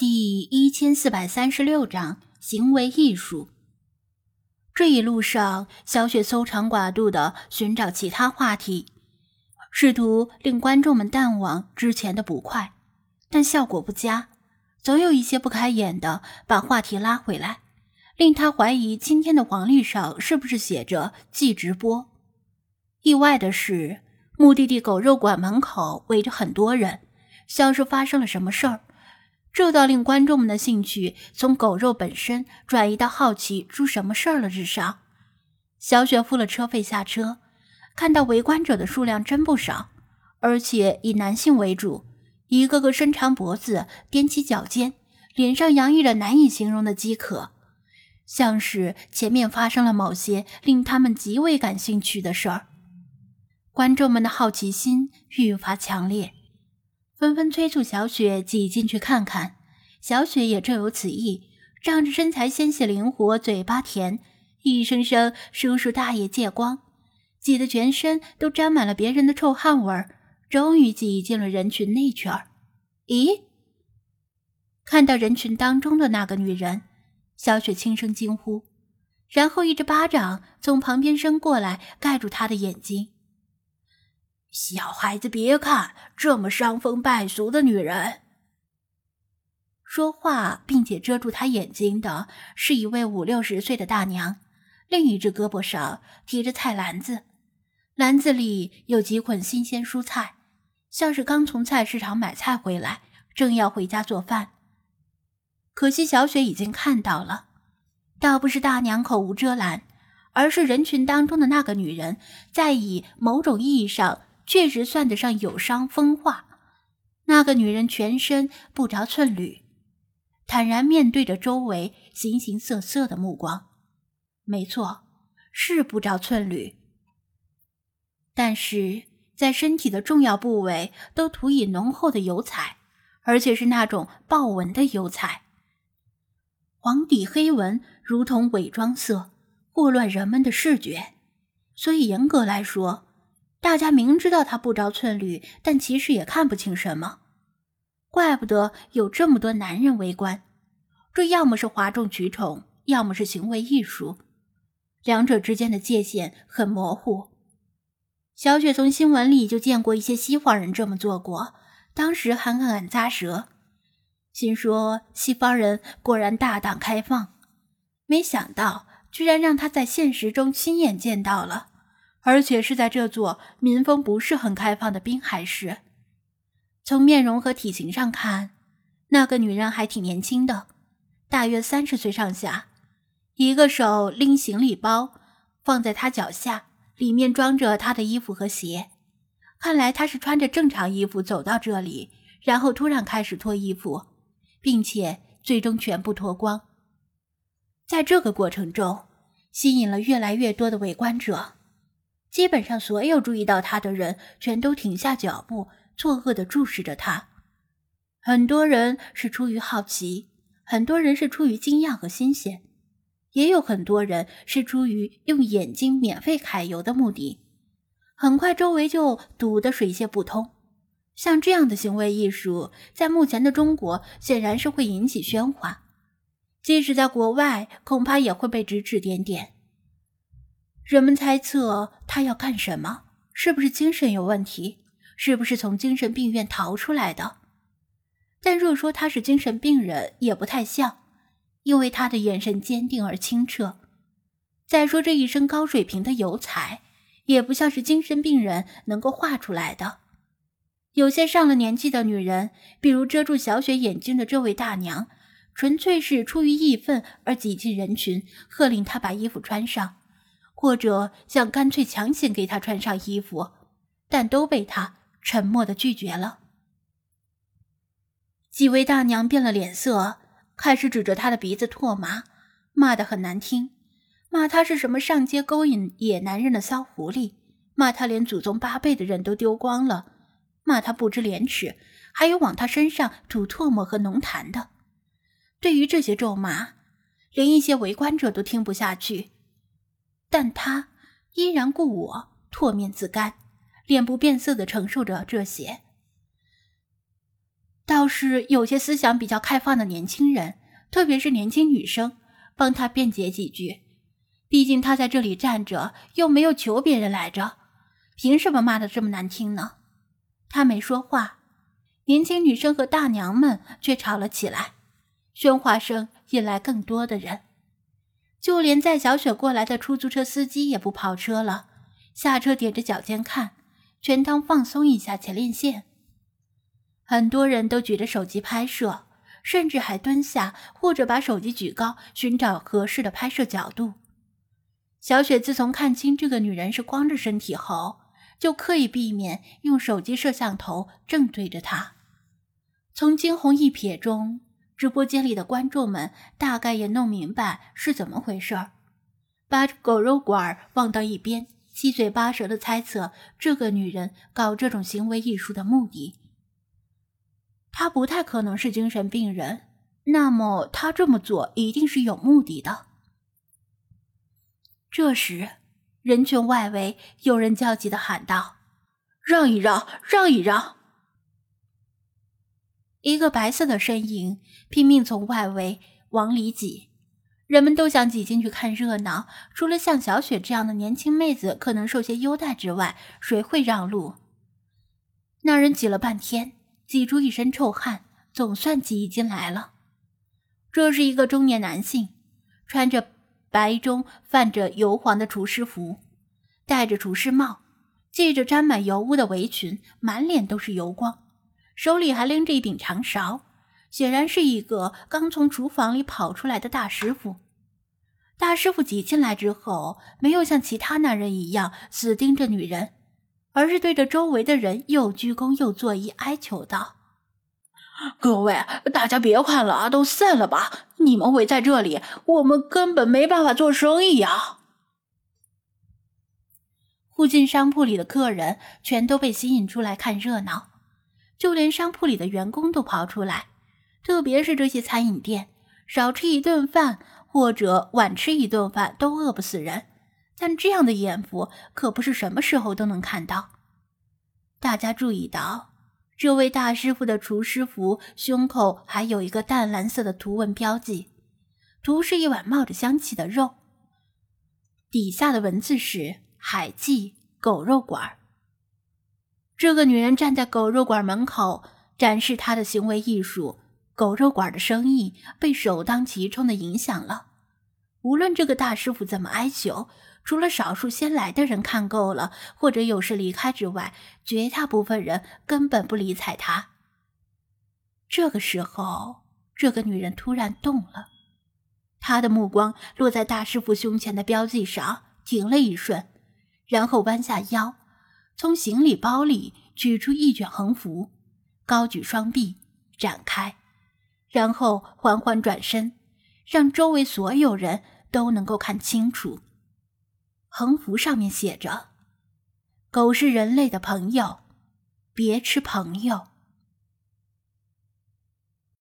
第一千四百三十六章行为艺术。这一路上，小雪搜肠刮肚的寻找其他话题，试图令观众们淡忘之前的不快，但效果不佳。总有一些不开眼的把话题拉回来，令他怀疑今天的黄历上是不是写着“即直播”。意外的是，目的地狗肉馆门口围着很多人，像是发生了什么事儿。这倒令观众们的兴趣从狗肉本身转移到好奇出什么事儿了之上。小雪付了车费下车，看到围观者的数量真不少，而且以男性为主，一个个伸长脖子，踮起脚尖，脸上洋溢着难以形容的饥渴，像是前面发生了某些令他们极为感兴趣的事儿。观众们的好奇心愈发强烈。纷纷催促小雪挤进去看看，小雪也正有此意，仗着身材纤细灵活，嘴巴甜，一声声“叔叔大爷借光”，挤得全身都沾满了别人的臭汗味儿，终于挤进了人群内圈。咦？看到人群当中的那个女人，小雪轻声惊呼，然后一只巴掌从旁边伸过来，盖住她的眼睛。小孩子别看这么伤风败俗的女人。说话并且遮住他眼睛的是一位五六十岁的大娘，另一只胳膊上提着菜篮子，篮子里有几捆新鲜蔬菜，像是刚从菜市场买菜回来，正要回家做饭。可惜小雪已经看到了，倒不是大娘口无遮拦，而是人群当中的那个女人在以某种意义上。确实算得上有伤风化。那个女人全身不着寸缕，坦然面对着周围形形色色的目光。没错，是不着寸缕。但是在身体的重要部位都涂以浓厚的油彩，而且是那种豹纹的油彩，黄底黑纹，如同伪装色，祸乱人们的视觉。所以严格来说。大家明知道他不着寸缕，但其实也看不清什么。怪不得有这么多男人围观，这要么是哗众取宠，要么是行为艺术，两者之间的界限很模糊。小雪从新闻里就见过一些西方人这么做过，当时还暗暗咂舌，心说西方人果然大胆开放，没想到居然让他在现实中亲眼见到了。而且是在这座民风不是很开放的滨海市。从面容和体型上看，那个女人还挺年轻的，大约三十岁上下。一个手拎行李包，放在她脚下，里面装着她的衣服和鞋。看来她是穿着正常衣服走到这里，然后突然开始脱衣服，并且最终全部脱光。在这个过程中，吸引了越来越多的围观者。基本上所有注意到他的人，全都停下脚步，错愕地注视着他。很多人是出于好奇，很多人是出于惊讶和新鲜，也有很多人是出于用眼睛免费揩油的目的。很快，周围就堵得水泄不通。像这样的行为艺术，在目前的中国显然是会引起喧哗，即使在国外，恐怕也会被指指点点。人们猜测他要干什么？是不是精神有问题？是不是从精神病院逃出来的？但若说他是精神病人，也不太像，因为他的眼神坚定而清澈。再说这一身高水平的油彩，也不像是精神病人能够画出来的。有些上了年纪的女人，比如遮住小雪眼睛的这位大娘，纯粹是出于义愤而挤进人群，喝令她把衣服穿上。或者想干脆强行给他穿上衣服，但都被他沉默的拒绝了。几位大娘变了脸色，开始指着他的鼻子唾骂，骂得很难听，骂他是什么上街勾引野男人的骚狐狸，骂他连祖宗八辈的人都丢光了，骂他不知廉耻，还有往他身上吐唾沫和浓痰的。对于这些咒骂，连一些围观者都听不下去。但他依然故我，唾面自干，脸不变色的承受着这些。倒是有些思想比较开放的年轻人，特别是年轻女生，帮他辩解几句。毕竟他在这里站着，又没有求别人来着，凭什么骂的这么难听呢？他没说话，年轻女生和大娘们却吵了起来，喧哗声引来更多的人。就连载小雪过来的出租车司机也不跑车了，下车踮着脚尖看，全当放松一下前列腺。很多人都举着手机拍摄，甚至还蹲下或者把手机举高，寻找合适的拍摄角度。小雪自从看清这个女人是光着身体后，就刻意避免用手机摄像头正对着她。从惊鸿一瞥中，直播间里的观众们大概也弄明白是怎么回事儿，把狗肉馆放到一边，七嘴八舌的猜测这个女人搞这种行为艺术的目的。他不太可能是精神病人，那么他这么做一定是有目的的。这时，人群外围有人焦急的喊道：“让一让，让一让！”一个白色的身影拼命从外围往里挤，人们都想挤进去看热闹。除了像小雪这样的年轻妹子可能受些优待之外，谁会让路？那人挤了半天。挤出一身臭汗，总算挤进来了。这是一个中年男性，穿着白中泛着油黄的厨师服，戴着厨师帽，系着沾满油污的围裙，满脸都是油光，手里还拎着一柄长勺，显然是一个刚从厨房里跑出来的大师傅。大师傅挤进来之后，没有像其他男人一样死盯着女人。而是对着周围的人又鞠躬又作揖，哀求道：“各位，大家别看了，都散了吧！你们围在这里，我们根本没办法做生意呀！”附近商铺里的客人全都被吸引出来看热闹，就连商铺里的员工都跑出来，特别是这些餐饮店，少吃一顿饭或者晚吃一顿饭都饿不死人。但这样的眼福可不是什么时候都能看到。大家注意到，这位大师傅的厨师服胸口还有一个淡蓝色的图文标记，图是一碗冒着香气的肉，底下的文字是“海记狗肉馆”。这个女人站在狗肉馆门口展示她的行为艺术，狗肉馆的生意被首当其冲的影响了。无论这个大师傅怎么哀求。除了少数先来的人看够了，或者有事离开之外，绝大部分人根本不理睬他。这个时候，这个女人突然动了，她的目光落在大师傅胸前的标记上，停了一瞬，然后弯下腰，从行李包里取出一卷横幅，高举双臂展开，然后缓缓转身，让周围所有人都能够看清楚。横幅上面写着：“狗是人类的朋友，别吃朋友。”